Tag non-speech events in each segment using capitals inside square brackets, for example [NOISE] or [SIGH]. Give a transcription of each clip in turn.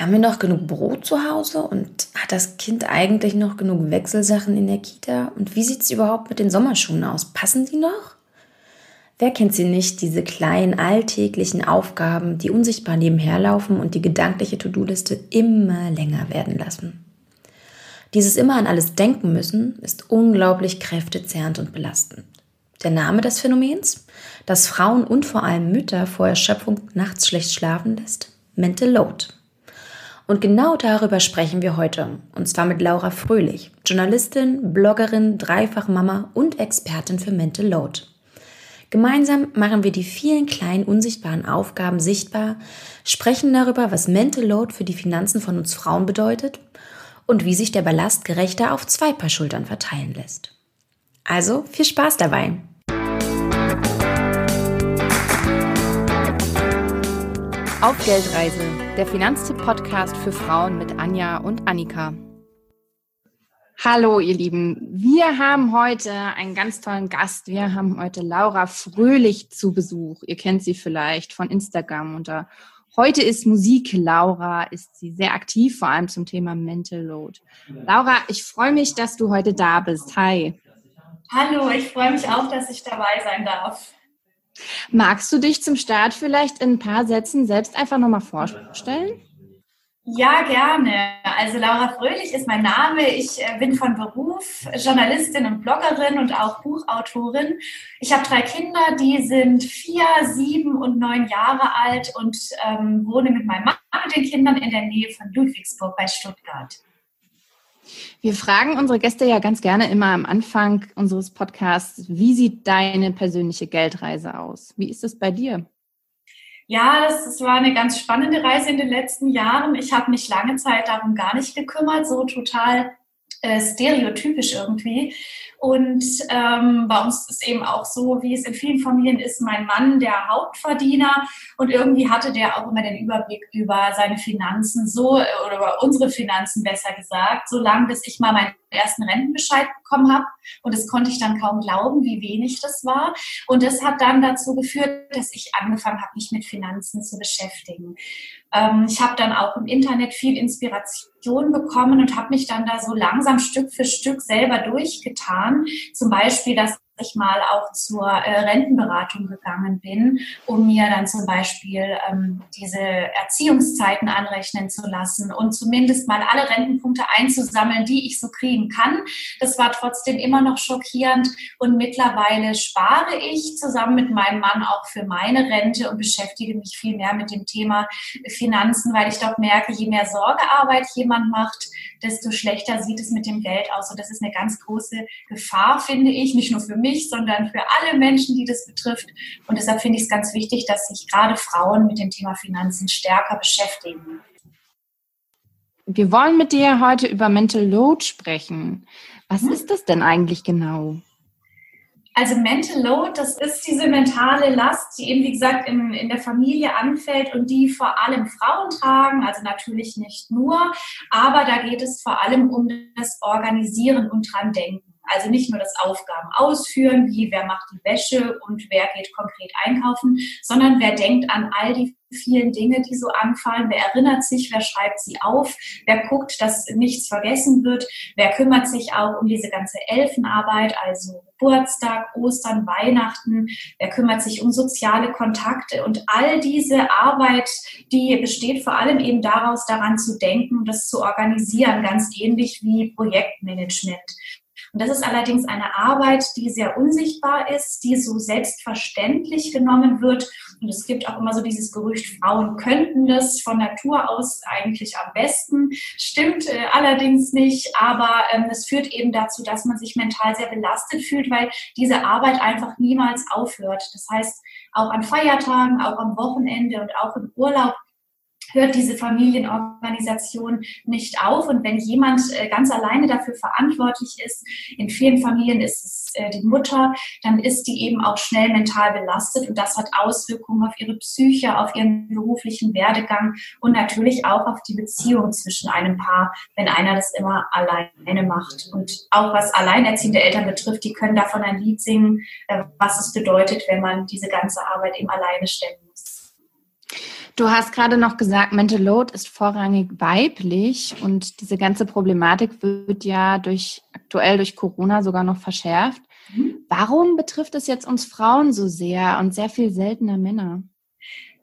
Haben wir noch genug Brot zu Hause und hat das Kind eigentlich noch genug Wechselsachen in der Kita? Und wie sieht es überhaupt mit den Sommerschuhen aus? Passen die noch? Wer kennt sie nicht, diese kleinen alltäglichen Aufgaben, die unsichtbar nebenher laufen und die gedankliche To-Do-Liste immer länger werden lassen? Dieses immer an alles denken müssen ist unglaublich kräftezehrend und belastend. Der Name des Phänomens, das Frauen und vor allem Mütter vor Erschöpfung nachts schlecht schlafen lässt, Mental Load. Und genau darüber sprechen wir heute. Und zwar mit Laura Fröhlich, Journalistin, Bloggerin, Dreifachmama und Expertin für Mental Load. Gemeinsam machen wir die vielen kleinen unsichtbaren Aufgaben sichtbar, sprechen darüber, was Mental Load für die Finanzen von uns Frauen bedeutet und wie sich der Ballast gerechter auf zwei Paar Schultern verteilen lässt. Also viel Spaß dabei! Auf Geldreise, der Finanztipp-Podcast für Frauen mit Anja und Annika. Hallo, ihr Lieben. Wir haben heute einen ganz tollen Gast. Wir haben heute Laura Fröhlich zu Besuch. Ihr kennt sie vielleicht von Instagram unter Heute ist Musik. Laura ist sie sehr aktiv, vor allem zum Thema Mental Load. Laura, ich freue mich, dass du heute da bist. Hi. Hallo, ich freue mich auch, dass ich dabei sein darf. Magst du dich zum Start vielleicht in ein paar Sätzen selbst einfach nochmal vorstellen? Ja, gerne. Also Laura Fröhlich ist mein Name. Ich äh, bin von Beruf Journalistin und Bloggerin und auch Buchautorin. Ich habe drei Kinder, die sind vier, sieben und neun Jahre alt und ähm, wohne mit meinem Mann und den Kindern in der Nähe von Ludwigsburg bei Stuttgart. Wir fragen unsere Gäste ja ganz gerne immer am Anfang unseres Podcasts, wie sieht deine persönliche Geldreise aus? Wie ist es bei dir? Ja, das, das war eine ganz spannende Reise in den letzten Jahren. Ich habe mich lange Zeit darum gar nicht gekümmert, so total äh, stereotypisch irgendwie. Und ähm, bei uns ist es eben auch so, wie es in vielen Familien ist, mein Mann der Hauptverdiener und irgendwie hatte der auch immer den Überblick über seine Finanzen so oder über unsere Finanzen besser gesagt, so lange bis ich mal meinen ersten Rentenbescheid bekommen habe und das konnte ich dann kaum glauben, wie wenig das war und das hat dann dazu geführt, dass ich angefangen habe, mich mit Finanzen zu beschäftigen. Ähm, ich habe dann auch im Internet viel Inspiration bekommen und habe mich dann da so langsam Stück für Stück selber durchgetan. Zum Beispiel, dass ich mal auch zur äh, Rentenberatung gegangen bin, um mir dann zum Beispiel ähm, diese Erziehungszeiten anrechnen zu lassen und zumindest mal alle Rentenpunkte einzusammeln, die ich so kriegen kann. Das war trotzdem immer noch schockierend und mittlerweile spare ich zusammen mit meinem Mann auch für meine Rente und beschäftige mich viel mehr mit dem Thema Finanzen, weil ich doch merke, je mehr Sorgearbeit jemand macht, desto schlechter sieht es mit dem Geld aus. Und das ist eine ganz große Gefahr, finde ich, nicht nur für mich, sondern für alle Menschen, die das betrifft. Und deshalb finde ich es ganz wichtig, dass sich gerade Frauen mit dem Thema Finanzen stärker beschäftigen. Wir wollen mit dir heute über Mental Load sprechen. Was mhm. ist das denn eigentlich genau? Also Mental Load, das ist diese mentale Last, die eben, wie gesagt, in, in der Familie anfällt und die vor allem Frauen tragen, also natürlich nicht nur, aber da geht es vor allem um das Organisieren und dran denken. Also nicht nur das Aufgaben ausführen, wie wer macht die Wäsche und wer geht konkret einkaufen, sondern wer denkt an all die vielen Dinge, die so anfallen, wer erinnert sich, wer schreibt sie auf, wer guckt, dass nichts vergessen wird, wer kümmert sich auch um diese ganze Elfenarbeit, also Geburtstag, Ostern, Weihnachten, wer kümmert sich um soziale Kontakte? Und all diese Arbeit, die besteht vor allem eben daraus, daran zu denken, das zu organisieren, ganz ähnlich wie Projektmanagement. Und das ist allerdings eine Arbeit, die sehr unsichtbar ist, die so selbstverständlich genommen wird. Und es gibt auch immer so dieses Gerücht, Frauen könnten das von Natur aus eigentlich am besten. Stimmt äh, allerdings nicht, aber ähm, es führt eben dazu, dass man sich mental sehr belastet fühlt, weil diese Arbeit einfach niemals aufhört. Das heißt, auch an Feiertagen, auch am Wochenende und auch im Urlaub hört diese Familienorganisation nicht auf. Und wenn jemand äh, ganz alleine dafür verantwortlich ist, in vielen Familien ist es äh, die Mutter, dann ist die eben auch schnell mental belastet und das hat Auswirkungen auf ihre Psyche, auf ihren beruflichen Werdegang und natürlich auch auf die Beziehung zwischen einem Paar, wenn einer das immer alleine macht. Und auch was alleinerziehende Eltern betrifft, die können davon ein Lied singen, äh, was es bedeutet, wenn man diese ganze Arbeit eben alleine stemmen muss. Du hast gerade noch gesagt, Mental Load ist vorrangig weiblich und diese ganze Problematik wird ja durch aktuell durch Corona sogar noch verschärft. Mhm. Warum betrifft es jetzt uns Frauen so sehr und sehr viel seltener Männer?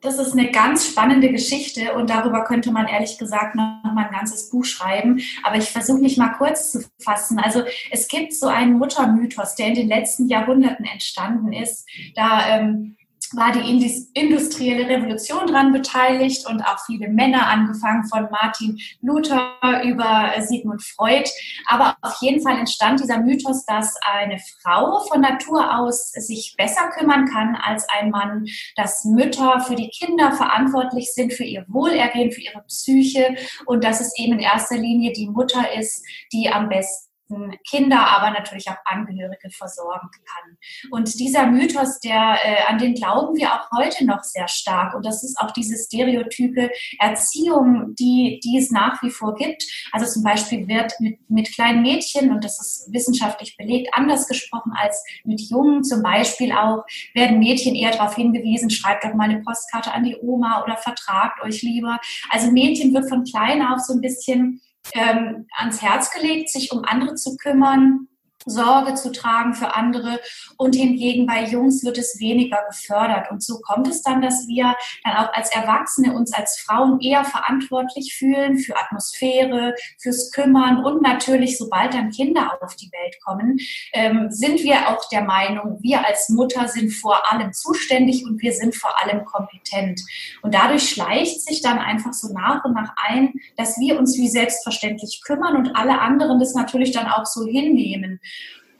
Das ist eine ganz spannende Geschichte und darüber könnte man ehrlich gesagt noch mal ein ganzes Buch schreiben. Aber ich versuche mich mal kurz zu fassen. Also es gibt so einen Muttermythos, der in den letzten Jahrhunderten entstanden ist. Da ähm, war die industrielle Revolution dran beteiligt und auch viele Männer, angefangen von Martin Luther über Sigmund Freud. Aber auf jeden Fall entstand dieser Mythos, dass eine Frau von Natur aus sich besser kümmern kann als ein Mann, dass Mütter für die Kinder verantwortlich sind, für ihr Wohlergehen, für ihre Psyche und dass es eben in erster Linie die Mutter ist, die am besten Kinder, aber natürlich auch Angehörige versorgen kann. Und dieser Mythos, der, äh, an den glauben wir auch heute noch sehr stark. Und das ist auch diese stereotype Erziehung, die, die es nach wie vor gibt. Also zum Beispiel wird mit, mit kleinen Mädchen, und das ist wissenschaftlich belegt, anders gesprochen als mit Jungen. Zum Beispiel auch werden Mädchen eher darauf hingewiesen, schreibt doch mal eine Postkarte an die Oma oder vertragt euch lieber. Also Mädchen wird von klein auf so ein bisschen ähm, ans Herz gelegt, sich um andere zu kümmern, Sorge zu tragen für andere und hingegen bei Jungs wird es weniger gefördert. Und so kommt es dann, dass wir dann auch als Erwachsene uns als Frauen eher verantwortlich fühlen für Atmosphäre, fürs Kümmern und natürlich, sobald dann Kinder auf die Welt kommen, ähm, sind wir auch der Meinung, wir als Mutter sind vor allem zuständig und wir sind vor allem kompetent. Und dadurch schleicht sich dann einfach so nach und nach ein, dass wir uns wie selbstverständlich kümmern und alle anderen das natürlich dann auch so hinnehmen.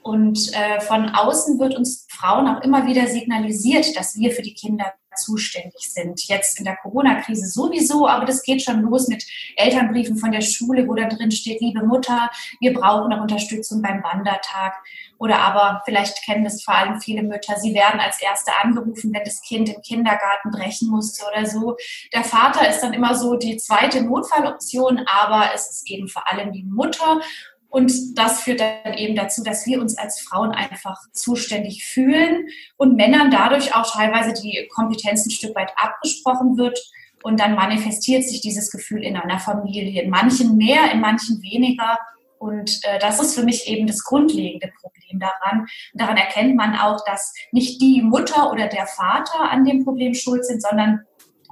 Und äh, von außen wird uns Frauen auch immer wieder signalisiert, dass wir für die Kinder zuständig sind. Jetzt in der Corona-Krise sowieso, aber das geht schon los mit Elternbriefen von der Schule, wo da drin steht, liebe Mutter, wir brauchen noch Unterstützung beim Wandertag. Oder aber, vielleicht kennen das vor allem viele Mütter, sie werden als Erste angerufen, wenn das Kind im Kindergarten brechen musste oder so. Der Vater ist dann immer so die zweite Notfalloption, aber es ist eben vor allem die Mutter. Und das führt dann eben dazu, dass wir uns als Frauen einfach zuständig fühlen und Männern dadurch auch teilweise die Kompetenz ein Stück weit abgesprochen wird. Und dann manifestiert sich dieses Gefühl in einer Familie. In manchen mehr, in manchen weniger. Und äh, das ist für mich eben das grundlegende Problem daran. Und daran erkennt man auch, dass nicht die Mutter oder der Vater an dem Problem schuld sind, sondern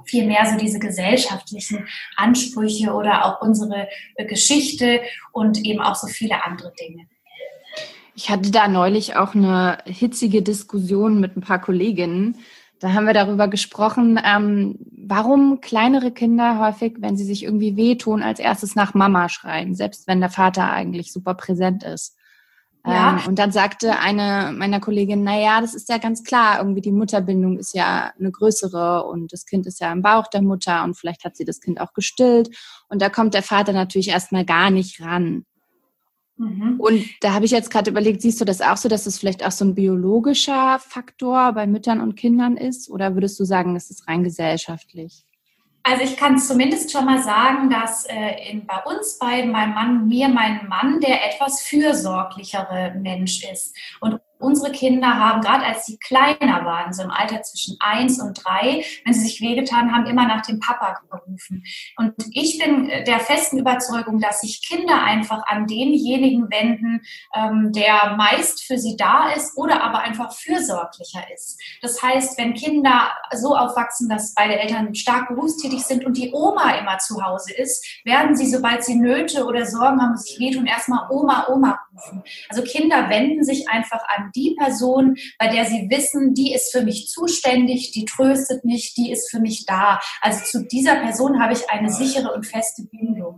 vielmehr so diese gesellschaftlichen Ansprüche oder auch unsere äh, Geschichte und eben auch so viele andere Dinge. Ich hatte da neulich auch eine hitzige Diskussion mit ein paar Kolleginnen. Da haben wir darüber gesprochen, ähm, warum kleinere Kinder häufig, wenn sie sich irgendwie wehtun, als erstes nach Mama schreien, selbst wenn der Vater eigentlich super präsent ist. Ja. Ähm, und dann sagte eine meiner Kolleginnen, na ja, das ist ja ganz klar, irgendwie die Mutterbindung ist ja eine größere und das Kind ist ja im Bauch der Mutter und vielleicht hat sie das Kind auch gestillt und da kommt der Vater natürlich erstmal gar nicht ran. Mhm. Und da habe ich jetzt gerade überlegt, siehst du das auch so, dass es vielleicht auch so ein biologischer Faktor bei Müttern und Kindern ist oder würdest du sagen, das ist rein gesellschaftlich? Also ich kann zumindest schon mal sagen, dass äh, in, bei uns beiden, meinem Mann, mir, mein Mann, der etwas fürsorglichere Mensch ist. Und Unsere Kinder haben, gerade als sie kleiner waren, so im Alter zwischen eins und drei, wenn sie sich wehgetan haben, immer nach dem Papa gerufen. Und ich bin der festen Überzeugung, dass sich Kinder einfach an denjenigen wenden, ähm, der meist für sie da ist oder aber einfach fürsorglicher ist. Das heißt, wenn Kinder so aufwachsen, dass beide Eltern stark berufstätig sind und die Oma immer zu Hause ist, werden sie, sobald sie Nöte oder Sorgen haben, sich wehtun, erstmal Oma, Oma rufen. Also Kinder wenden sich einfach an die Person, bei der sie wissen, die ist für mich zuständig, die tröstet mich, die ist für mich da. Also zu dieser Person habe ich eine sichere und feste Bindung.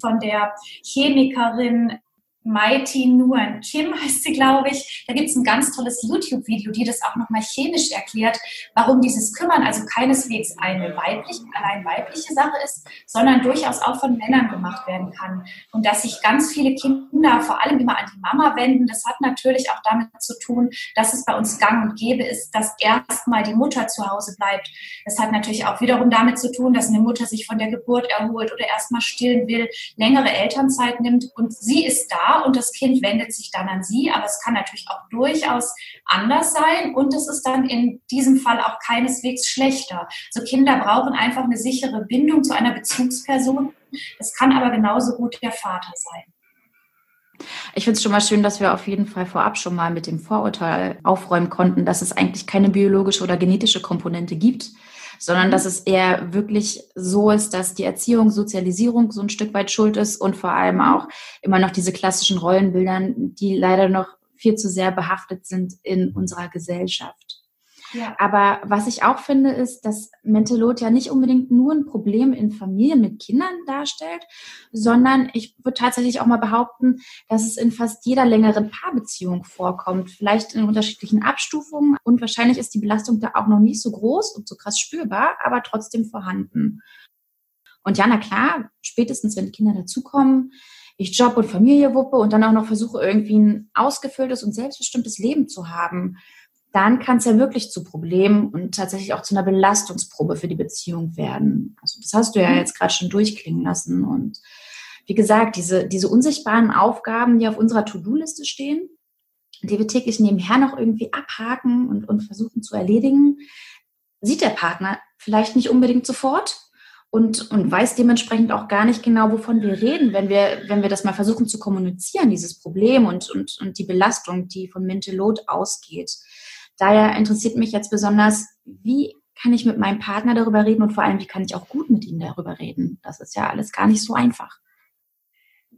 Von der Chemikerin Mighty Nguyen Kim heißt sie, glaube ich. Da gibt es ein ganz tolles YouTube-Video, die das auch nochmal chemisch erklärt, warum dieses Kümmern also keineswegs eine weibliche, allein weibliche Sache ist, sondern durchaus auch von Männern gemacht werden kann. Und dass sich ganz viele Kinder vor allem immer an die Mama wenden, das hat natürlich auch damit zu tun, dass es bei uns gang und gäbe ist, dass erstmal die Mutter zu Hause bleibt. Das hat natürlich auch wiederum damit zu tun, dass eine Mutter sich von der Geburt erholt oder erstmal stillen will, längere Elternzeit nimmt und sie ist da und das Kind wendet sich dann an sie, aber es kann natürlich auch durchaus anders sein und es ist dann in diesem Fall auch keineswegs schlechter. So Kinder brauchen einfach eine sichere Bindung zu einer Bezugsperson. Es kann aber genauso gut der Vater sein. Ich finde es schon mal schön, dass wir auf jeden Fall vorab schon mal mit dem Vorurteil aufräumen konnten, dass es eigentlich keine biologische oder genetische Komponente gibt, sondern mhm. dass es eher wirklich so ist, dass die Erziehung, Sozialisierung so ein Stück weit schuld ist und vor allem mhm. auch immer noch diese klassischen Rollenbildern, die leider noch viel zu sehr behaftet sind in unserer Gesellschaft. Aber was ich auch finde, ist, dass Mentalot ja nicht unbedingt nur ein Problem in Familien mit Kindern darstellt, sondern ich würde tatsächlich auch mal behaupten, dass es in fast jeder längeren Paarbeziehung vorkommt, vielleicht in unterschiedlichen Abstufungen. Und wahrscheinlich ist die Belastung da auch noch nicht so groß und so krass spürbar, aber trotzdem vorhanden. Und ja, na klar, spätestens wenn Kinder dazukommen, ich Job und Familie wuppe und dann auch noch versuche, irgendwie ein ausgefülltes und selbstbestimmtes Leben zu haben, dann kann es ja wirklich zu Problemen und tatsächlich auch zu einer Belastungsprobe für die Beziehung werden. Also das hast du ja mhm. jetzt gerade schon durchklingen lassen. Und wie gesagt, diese, diese unsichtbaren Aufgaben, die auf unserer To-Do-Liste stehen, die wir täglich nebenher noch irgendwie abhaken und, und versuchen zu erledigen, sieht der Partner vielleicht nicht unbedingt sofort und, und weiß dementsprechend auch gar nicht genau, wovon wir reden, wenn wir, wenn wir das mal versuchen zu kommunizieren, dieses Problem und, und, und die Belastung, die von Mental Load ausgeht. Daher interessiert mich jetzt besonders, wie kann ich mit meinem Partner darüber reden und vor allem, wie kann ich auch gut mit ihm darüber reden? Das ist ja alles gar nicht so einfach.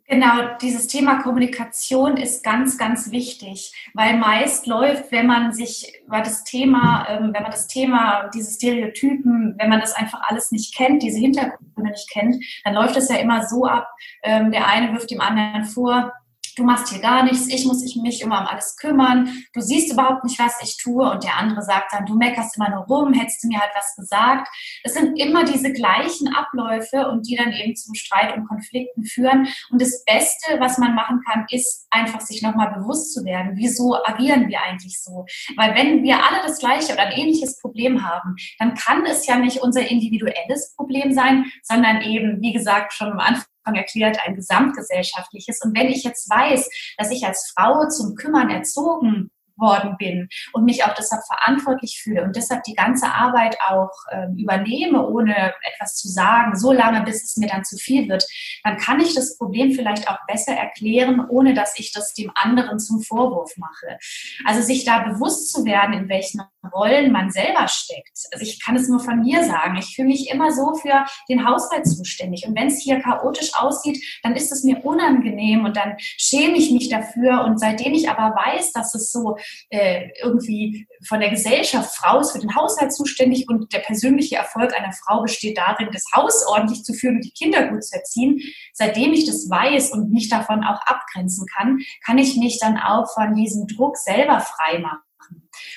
Genau, dieses Thema Kommunikation ist ganz, ganz wichtig, weil meist läuft, wenn man sich, weil das Thema, ähm, wenn man das Thema, diese Stereotypen, wenn man das einfach alles nicht kennt, diese Hintergründe nicht kennt, dann läuft es ja immer so ab, ähm, der eine wirft dem anderen vor, du machst hier gar nichts, ich muss mich immer um alles kümmern, du siehst überhaupt nicht, was ich tue und der andere sagt dann, du meckerst immer nur rum, hättest du mir halt was gesagt. Es sind immer diese gleichen Abläufe und die dann eben zum Streit und Konflikten führen. Und das Beste, was man machen kann, ist einfach sich nochmal bewusst zu werden, wieso agieren wir eigentlich so? Weil wenn wir alle das gleiche oder ein ähnliches Problem haben, dann kann es ja nicht unser individuelles Problem sein, sondern eben, wie gesagt, schon am Anfang erklärt, ein gesamtgesellschaftliches. Und wenn ich jetzt weiß, dass ich als Frau zum Kümmern erzogen worden bin und mich auch deshalb verantwortlich fühle und deshalb die ganze Arbeit auch ähm, übernehme, ohne etwas zu sagen, so lange, bis es mir dann zu viel wird, dann kann ich das Problem vielleicht auch besser erklären, ohne dass ich das dem anderen zum Vorwurf mache. Also sich da bewusst zu werden, in welchen Rollen man selber steckt. Also ich kann es nur von mir sagen. Ich fühle mich immer so für den Haushalt zuständig. Und wenn es hier chaotisch aussieht, dann ist es mir unangenehm und dann schäme ich mich dafür. Und seitdem ich aber weiß, dass es so äh, irgendwie von der Gesellschaft, Frau ist für den Haushalt zuständig und der persönliche Erfolg einer Frau besteht darin, das Haus ordentlich zu führen und die Kinder gut zu erziehen. Seitdem ich das weiß und mich davon auch abgrenzen kann, kann ich mich dann auch von diesem Druck selber frei machen.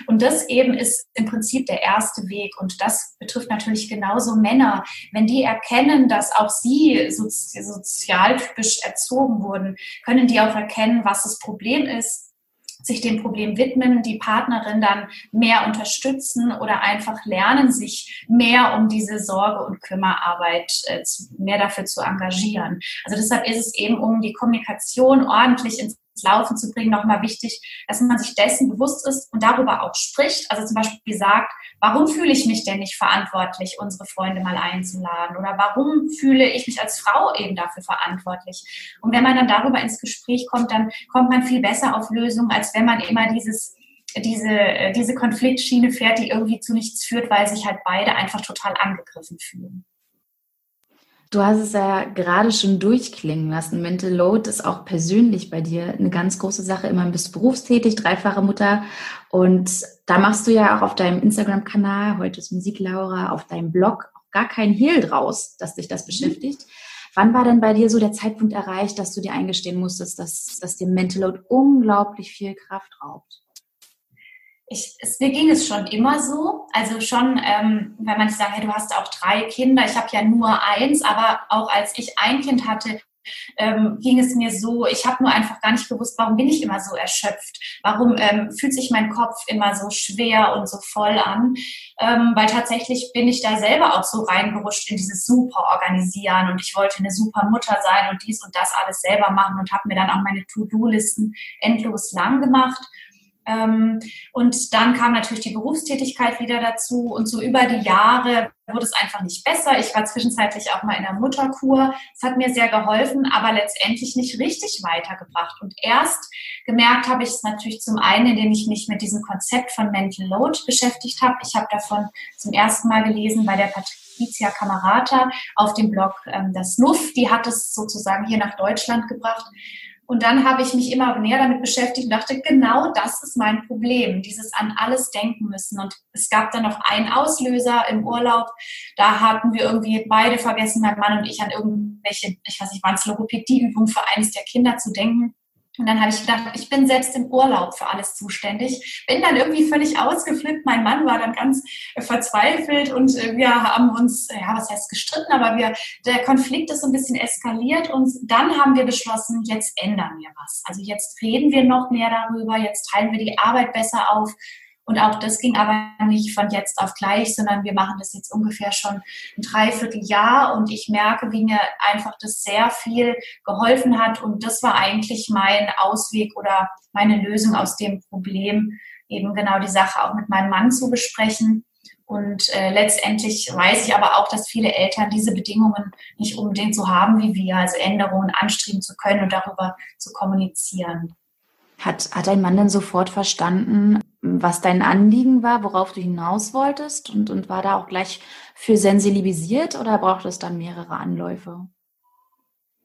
Und das eben ist im Prinzip der erste Weg. Und das betrifft natürlich genauso Männer. Wenn die erkennen, dass auch sie sozialtypisch erzogen wurden, können die auch erkennen, was das Problem ist, sich dem Problem widmen, die Partnerin dann mehr unterstützen oder einfach lernen, sich mehr um diese Sorge- und Kümmerarbeit äh, mehr dafür zu engagieren. Also deshalb ist es eben, um die Kommunikation ordentlich ins Laufen zu bringen, nochmal wichtig, dass man sich dessen bewusst ist und darüber auch spricht. Also zum Beispiel sagt, warum fühle ich mich denn nicht verantwortlich, unsere Freunde mal einzuladen? Oder warum fühle ich mich als Frau eben dafür verantwortlich? Und wenn man dann darüber ins Gespräch kommt, dann kommt man viel besser auf Lösungen, als wenn man immer dieses diese, diese Konfliktschiene fährt, die irgendwie zu nichts führt, weil sich halt beide einfach total angegriffen fühlen. Du hast es ja gerade schon durchklingen lassen. Mental Load ist auch persönlich bei dir eine ganz große Sache. Immerhin bist du berufstätig, dreifache Mutter. Und da machst du ja auch auf deinem Instagram-Kanal, heute ist Musik Laura, auf deinem Blog gar kein Hehl draus, dass dich das beschäftigt. Mhm. Wann war denn bei dir so der Zeitpunkt erreicht, dass du dir eingestehen musstest, dass, dass dir Mental Load unglaublich viel Kraft raubt? Ich, es, mir ging es schon immer so. Also schon, ähm, wenn man sagt, hey, du hast auch drei Kinder, ich habe ja nur eins, aber auch als ich ein Kind hatte, ähm, ging es mir so, ich habe nur einfach gar nicht gewusst, warum bin ich immer so erschöpft, warum ähm, fühlt sich mein Kopf immer so schwer und so voll an, ähm, weil tatsächlich bin ich da selber auch so reingerutscht in dieses super organisieren und ich wollte eine super Mutter sein und dies und das alles selber machen und habe mir dann auch meine To-Do-Listen endlos lang gemacht und dann kam natürlich die Berufstätigkeit wieder dazu und so über die Jahre wurde es einfach nicht besser. Ich war zwischenzeitlich auch mal in der Mutterkur. Es hat mir sehr geholfen, aber letztendlich nicht richtig weitergebracht. Und erst gemerkt habe ich es natürlich zum einen, indem ich mich mit diesem Konzept von Mental Load beschäftigt habe. Ich habe davon zum ersten Mal gelesen bei der Patricia Camerata auf dem Blog ähm, Das Nuff. Die hat es sozusagen hier nach Deutschland gebracht. Und dann habe ich mich immer näher damit beschäftigt und dachte, genau das ist mein Problem, dieses an alles denken müssen. Und es gab dann noch einen Auslöser im Urlaub. Da hatten wir irgendwie beide vergessen, mein Mann und ich, an irgendwelche, ich weiß nicht, waren es Logopädieübungen für eines der Kinder zu denken. Und dann habe ich gedacht, ich bin selbst im Urlaub für alles zuständig. Bin dann irgendwie völlig ausgeflippt. Mein Mann war dann ganz äh, verzweifelt und äh, wir haben uns, ja, was heißt gestritten, aber wir, der Konflikt ist so ein bisschen eskaliert und dann haben wir beschlossen, jetzt ändern wir was. Also jetzt reden wir noch mehr darüber, jetzt teilen wir die Arbeit besser auf und auch das ging aber nicht von jetzt auf gleich, sondern wir machen das jetzt ungefähr schon ein Dreivierteljahr und ich merke, wie mir einfach das sehr viel geholfen hat. Und das war eigentlich mein Ausweg oder meine Lösung aus dem Problem, eben genau die Sache auch mit meinem Mann zu besprechen. Und äh, letztendlich weiß ich aber auch, dass viele Eltern diese Bedingungen nicht unbedingt so haben wie wir, also Änderungen anstreben zu können und darüber zu kommunizieren. Hat, hat dein Mann denn sofort verstanden, was dein Anliegen war, worauf du hinaus wolltest und, und war da auch gleich für sensibilisiert oder braucht es dann mehrere Anläufe?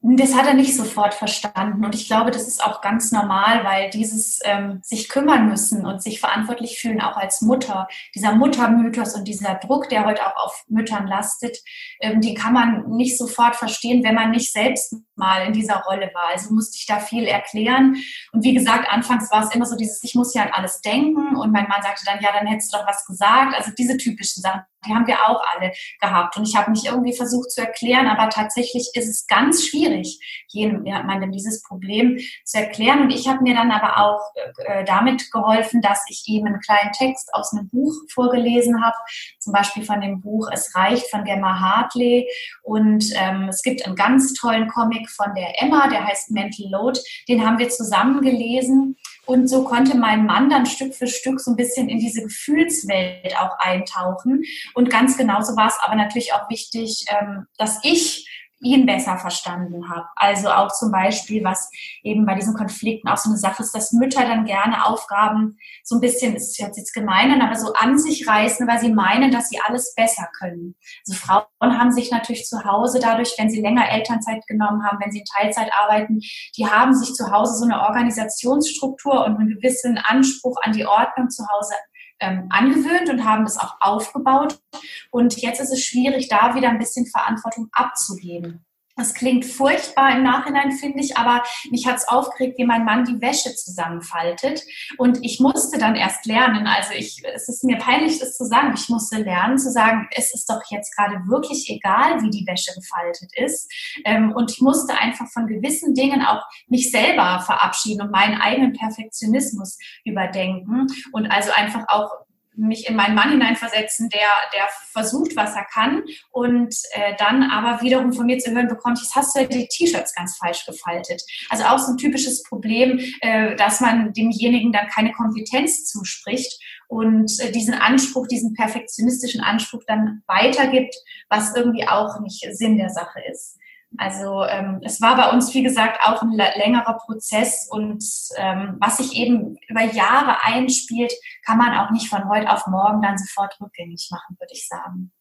Das hat er nicht sofort verstanden. Und ich glaube, das ist auch ganz normal, weil dieses ähm, sich kümmern müssen und sich verantwortlich fühlen, auch als Mutter, dieser Muttermythos und dieser Druck, der heute auch auf Müttern lastet, ähm, die kann man nicht sofort verstehen, wenn man nicht selbst mal in dieser Rolle war. Also musste ich da viel erklären. Und wie gesagt, anfangs war es immer so dieses, ich muss ja an alles denken. Und mein Mann sagte dann, ja, dann hättest du doch was gesagt. Also diese typischen Sachen die haben wir auch alle gehabt. Und ich habe mich irgendwie versucht zu erklären, aber tatsächlich ist es ganz schwierig, jemandem dieses Problem zu erklären. Und ich habe mir dann aber auch äh, damit geholfen, dass ich ihm einen kleinen Text aus einem Buch vorgelesen habe, zum Beispiel von dem Buch Es reicht von Gemma Hartley. Und ähm, es gibt einen ganz tollen Comic von der Emma, der heißt Mental Load. Den haben wir zusammen gelesen. Und so konnte mein Mann dann Stück für Stück so ein bisschen in diese Gefühlswelt auch eintauchen. Und ganz genauso war es aber natürlich auch wichtig, ähm, dass ich ihn besser verstanden habe. Also auch zum Beispiel, was eben bei diesen Konflikten auch so eine Sache ist, dass Mütter dann gerne Aufgaben so ein bisschen, ist jetzt gemein, aber so an sich reißen, weil sie meinen, dass sie alles besser können. Also Frauen haben sich natürlich zu Hause dadurch, wenn sie länger Elternzeit genommen haben, wenn sie in Teilzeit arbeiten, die haben sich zu Hause so eine Organisationsstruktur und einen gewissen Anspruch an die Ordnung zu Hause ähm, angewöhnt und haben das auch aufgebaut. Und jetzt ist es schwierig, da wieder ein bisschen Verantwortung abzugeben. Das klingt furchtbar im Nachhinein, finde ich, aber mich hat es aufgeregt, wie mein Mann die Wäsche zusammenfaltet. Und ich musste dann erst lernen, also ich, es ist mir peinlich, das zu sagen, ich musste lernen zu sagen, es ist doch jetzt gerade wirklich egal, wie die Wäsche gefaltet ist. Ähm, und ich musste einfach von gewissen Dingen auch mich selber verabschieden und meinen eigenen Perfektionismus überdenken und also einfach auch mich in meinen Mann hineinversetzen, der, der versucht, was er kann und äh, dann aber wiederum von mir zu hören bekommt, jetzt hast du die T-Shirts ganz falsch gefaltet. Also auch so ein typisches Problem, äh, dass man demjenigen dann keine Kompetenz zuspricht und äh, diesen Anspruch, diesen perfektionistischen Anspruch dann weitergibt, was irgendwie auch nicht Sinn der Sache ist. Also ähm, es war bei uns, wie gesagt, auch ein längerer Prozess und ähm, was sich eben über Jahre einspielt, kann man auch nicht von heute auf morgen dann sofort rückgängig machen, würde ich sagen.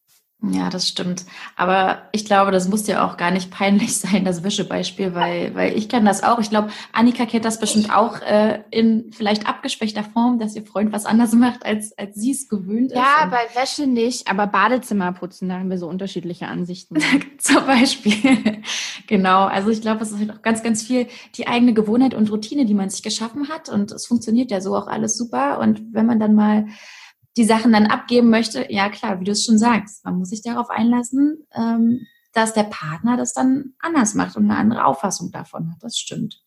Ja, das stimmt. Aber ich glaube, das muss ja auch gar nicht [LAUGHS] peinlich sein, das Wäschebeispiel, weil, weil ich kenne das auch. Ich glaube, Annika kennt das bestimmt auch äh, in vielleicht abgeschwächter Form, dass ihr Freund was anders macht, als, als sie es gewöhnt ja, ist. Ja, bei Wäsche nicht, aber Badezimmer putzen, da haben wir so unterschiedliche Ansichten. [LAUGHS] Zum Beispiel. genau. Also ich glaube, es ist halt auch ganz, ganz viel die eigene Gewohnheit und Routine, die man sich geschaffen hat. Und es funktioniert ja so auch alles super. Und wenn man dann mal die Sachen dann abgeben möchte, ja klar, wie du es schon sagst, man muss sich darauf einlassen. Ähm, dass der Partner das dann anders macht und eine andere Auffassung davon hat. Das stimmt.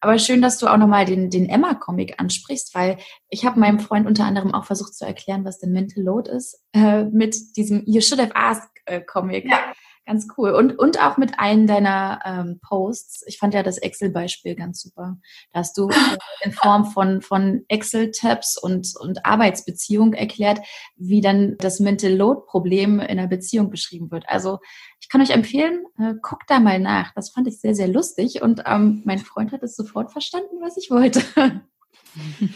Aber schön, dass du auch nochmal den, den Emma-Comic ansprichst, weil ich habe meinem Freund unter anderem auch versucht zu erklären, was denn Mental Load ist, äh, mit diesem You Should Have Asked äh. Ja. Ganz cool. Und, und auch mit einem deiner ähm, Posts. Ich fand ja das Excel-Beispiel ganz super. Da hast du [LAUGHS] in Form von, von Excel-Tabs und, und Arbeitsbeziehung erklärt, wie dann das Mental Load-Problem in einer Beziehung beschrieben wird. Also ich kann euch empfehlen, äh, guckt da mal nach. Das fand ich sehr, sehr lustig. Und ähm, mein Freund hat es sofort verstanden, was ich wollte. [LAUGHS]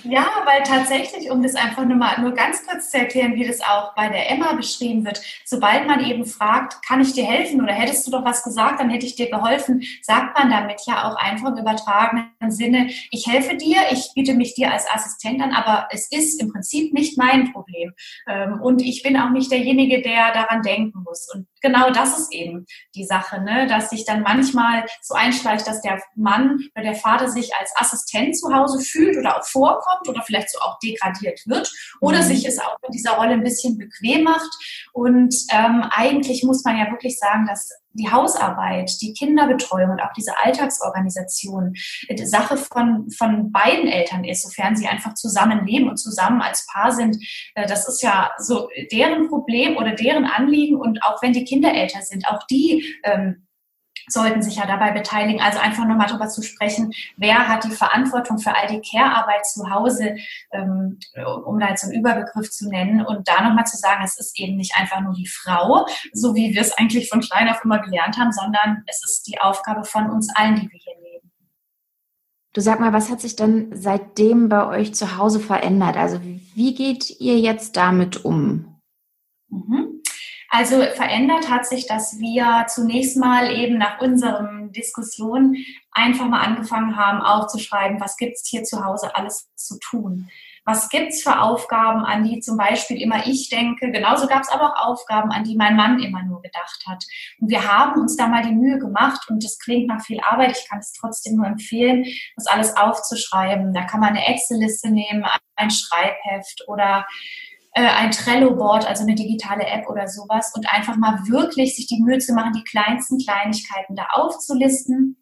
Ja, weil tatsächlich, um das einfach nur mal nur ganz kurz zu erklären, wie das auch bei der Emma beschrieben wird, sobald man eben fragt, kann ich dir helfen oder hättest du doch was gesagt, dann hätte ich dir geholfen, sagt man damit ja auch einfach im übertragenen Sinne, ich helfe dir, ich biete mich dir als Assistent an, aber es ist im Prinzip nicht mein Problem. Ähm, und ich bin auch nicht derjenige, der daran denken muss. Und genau das ist eben die Sache, ne? dass sich dann manchmal so einschleicht, dass der Mann oder der Vater sich als Assistent zu Hause fühlt oder auch vorkommt oder vielleicht so auch degradiert wird oder mhm. sich es auch in dieser Rolle ein bisschen bequem macht. Und ähm, eigentlich muss man ja wirklich sagen, dass die Hausarbeit, die Kinderbetreuung und auch diese Alltagsorganisation die Sache von, von beiden Eltern ist, sofern sie einfach zusammen leben und zusammen als Paar sind. Äh, das ist ja so deren Problem oder deren Anliegen. Und auch wenn die Kinder älter sind, auch die ähm, sollten sich ja dabei beteiligen. Also einfach nochmal darüber zu sprechen, wer hat die Verantwortung für all die Care-Arbeit zu Hause, ähm, um da jetzt einen Überbegriff zu nennen und da nochmal zu sagen, es ist eben nicht einfach nur die Frau, so wie wir es eigentlich von klein auf immer gelernt haben, sondern es ist die Aufgabe von uns allen, die wir hier leben. Du sag mal, was hat sich denn seitdem bei euch zu Hause verändert? Also wie geht ihr jetzt damit um? Mhm. Also verändert hat sich, dass wir zunächst mal eben nach unseren Diskussionen einfach mal angefangen haben aufzuschreiben, was gibt's hier zu Hause alles zu tun. Was gibt's für Aufgaben, an die zum Beispiel immer ich denke? Genauso gab es aber auch Aufgaben, an die mein Mann immer nur gedacht hat. Und wir haben uns da mal die Mühe gemacht und das klingt nach viel Arbeit. Ich kann es trotzdem nur empfehlen, das alles aufzuschreiben. Da kann man eine Excel-Liste nehmen, ein Schreibheft oder äh, ein Trello-Board, also eine digitale App oder sowas und einfach mal wirklich sich die Mühe zu machen, die kleinsten Kleinigkeiten da aufzulisten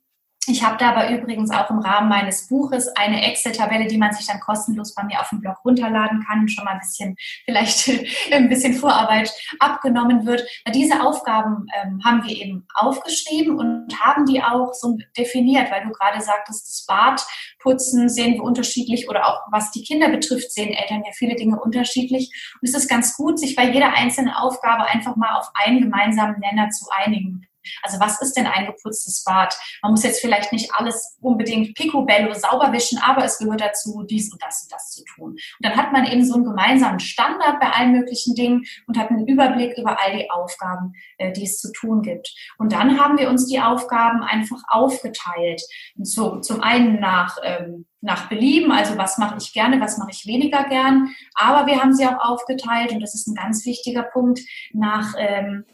ich habe da aber übrigens auch im Rahmen meines Buches eine Excel-Tabelle, die man sich dann kostenlos bei mir auf dem Blog runterladen kann, schon mal ein bisschen, [LAUGHS] vielleicht ein bisschen Vorarbeit abgenommen wird. Diese Aufgaben ähm, haben wir eben aufgeschrieben und haben die auch so definiert, weil du gerade sagtest, das Badputzen sehen wir unterschiedlich oder auch was die Kinder betrifft, sehen Eltern ja viele Dinge unterschiedlich. Und es ist ganz gut, sich bei jeder einzelnen Aufgabe einfach mal auf einen gemeinsamen Nenner zu einigen. Also was ist denn ein geputztes Bad? Man muss jetzt vielleicht nicht alles unbedingt picobello sauber wischen, aber es gehört dazu, dies und das und das zu tun. Und dann hat man eben so einen gemeinsamen Standard bei allen möglichen Dingen und hat einen Überblick über all die Aufgaben, äh, die es zu tun gibt. Und dann haben wir uns die Aufgaben einfach aufgeteilt. So, zum einen nach ähm, nach Belieben, also was mache ich gerne, was mache ich weniger gern. Aber wir haben sie auch aufgeteilt, und das ist ein ganz wichtiger Punkt, nach ähm,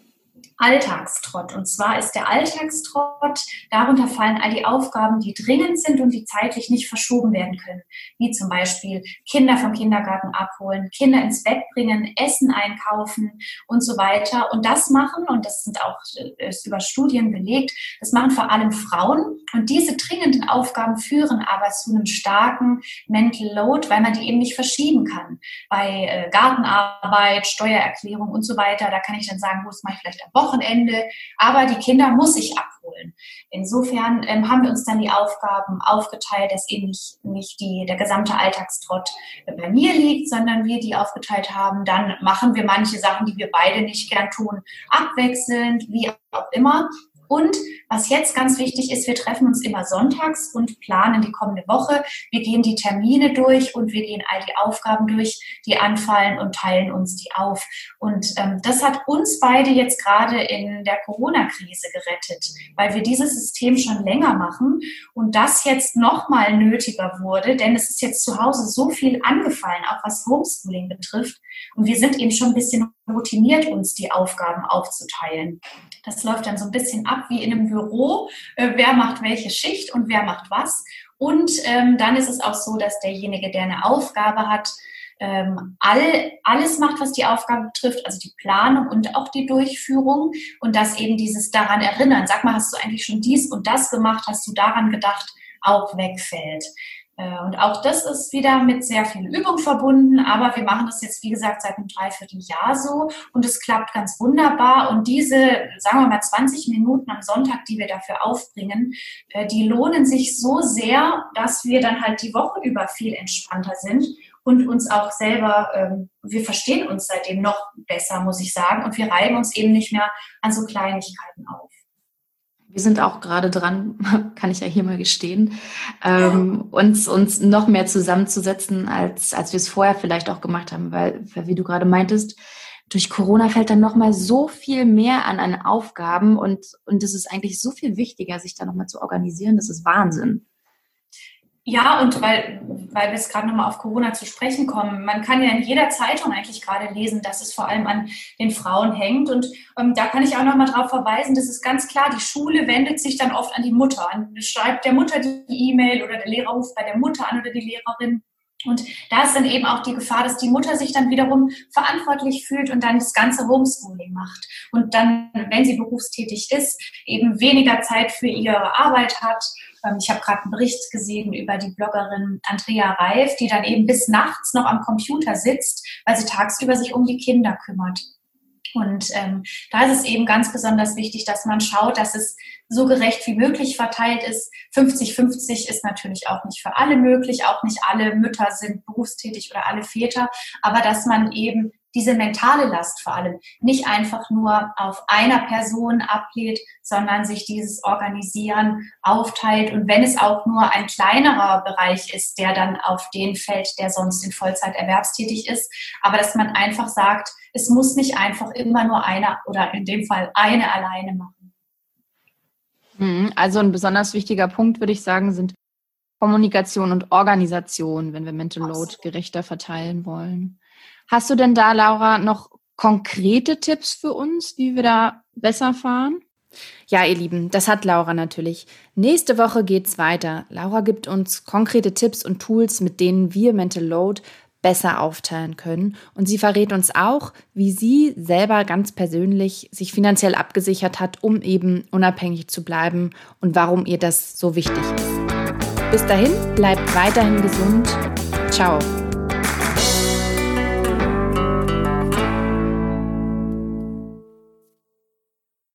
Alltagstrott. Und zwar ist der Alltagstrott, darunter fallen all die Aufgaben, die dringend sind und die zeitlich nicht verschoben werden können. Wie zum Beispiel Kinder vom Kindergarten abholen, Kinder ins Bett bringen, Essen einkaufen und so weiter. Und das machen, und das sind auch äh, ist über Studien belegt, das machen vor allem Frauen. Und diese dringenden Aufgaben führen aber zu einem starken Mental Load, weil man die eben nicht verschieben kann. Bei äh, Gartenarbeit, Steuererklärung und so weiter, da kann ich dann sagen, wo mache ich vielleicht am Wochenende Wochenende, aber die Kinder muss ich abholen. Insofern ähm, haben wir uns dann die Aufgaben aufgeteilt, dass eben nicht, nicht die, der gesamte Alltagstrott bei mir liegt, sondern wir die aufgeteilt haben. Dann machen wir manche Sachen, die wir beide nicht gern tun, abwechselnd, wie auch immer. Und was jetzt ganz wichtig ist, wir treffen uns immer sonntags und planen die kommende Woche. Wir gehen die Termine durch und wir gehen all die Aufgaben durch, die anfallen und teilen uns die auf. Und ähm, das hat uns beide jetzt gerade in der Corona-Krise gerettet, weil wir dieses System schon länger machen und das jetzt nochmal nötiger wurde, denn es ist jetzt zu Hause so viel angefallen, auch was Homeschooling betrifft. Und wir sind eben schon ein bisschen routiniert, uns die Aufgaben aufzuteilen. Das läuft dann so ein bisschen ab wie in einem Büro, äh, wer macht welche Schicht und wer macht was. Und ähm, dann ist es auch so, dass derjenige, der eine Aufgabe hat, ähm, all, alles macht, was die Aufgabe betrifft, also die Planung und auch die Durchführung und dass eben dieses daran erinnern, sag mal, hast du eigentlich schon dies und das gemacht, hast du daran gedacht, auch wegfällt. Äh, und auch das ist wieder mit sehr viel Übung verbunden, aber wir machen das jetzt, wie gesagt, seit einem Dreivierteljahr so und es klappt ganz wunderbar. Und diese, sagen wir mal, 20 Minuten am Sonntag, die wir dafür aufbringen, äh, die lohnen sich so sehr, dass wir dann halt die Woche über viel entspannter sind und uns auch selber, ähm, wir verstehen uns seitdem noch besser, muss ich sagen, und wir reiben uns eben nicht mehr an so Kleinigkeiten auf. Wir sind auch gerade dran, [LAUGHS] kann ich ja hier mal gestehen, ähm, uns, uns noch mehr zusammenzusetzen, als, als wir es vorher vielleicht auch gemacht haben, weil, weil wie du gerade meintest, durch Corona fällt dann nochmal so viel mehr an, an Aufgaben und, und es ist eigentlich so viel wichtiger, sich da nochmal zu organisieren. Das ist Wahnsinn. Ja, und weil, weil wir es gerade nochmal auf Corona zu sprechen kommen, man kann ja in jeder Zeitung eigentlich gerade lesen, dass es vor allem an den Frauen hängt. Und ähm, da kann ich auch nochmal darauf verweisen, das ist ganz klar, die Schule wendet sich dann oft an die Mutter, an, schreibt der Mutter die E-Mail oder der Lehrer ruft bei der Mutter an oder die Lehrerin. Und da ist dann eben auch die Gefahr, dass die Mutter sich dann wiederum verantwortlich fühlt und dann das ganze Homeschooling macht. Und dann, wenn sie berufstätig ist, eben weniger Zeit für ihre Arbeit hat. Ähm, ich habe gerade einen Bericht gesehen über die Bloggerin Andrea Reif, die dann eben bis nachts noch am Computer sitzt, weil sie tagsüber sich um die Kinder kümmert. Und ähm, da ist es eben ganz besonders wichtig, dass man schaut, dass es so gerecht wie möglich verteilt ist. 50-50 ist natürlich auch nicht für alle möglich. Auch nicht alle Mütter sind berufstätig oder alle Väter. Aber dass man eben diese mentale Last vor allem nicht einfach nur auf einer Person ablädt, sondern sich dieses Organisieren aufteilt. Und wenn es auch nur ein kleinerer Bereich ist, der dann auf den fällt, der sonst in Vollzeit erwerbstätig ist, aber dass man einfach sagt, es muss nicht einfach immer nur einer oder in dem Fall eine alleine machen. Mhm. Also ein besonders wichtiger Punkt, würde ich sagen, sind Kommunikation und Organisation, wenn wir Mental Load gerechter verteilen wollen. Hast du denn da, Laura, noch konkrete Tipps für uns, wie wir da besser fahren? Ja, ihr Lieben, das hat Laura natürlich. Nächste Woche geht's weiter. Laura gibt uns konkrete Tipps und Tools, mit denen wir Mental Load besser aufteilen können. Und sie verrät uns auch, wie sie selber ganz persönlich sich finanziell abgesichert hat, um eben unabhängig zu bleiben und warum ihr das so wichtig ist. Bis dahin, bleibt weiterhin gesund. Ciao.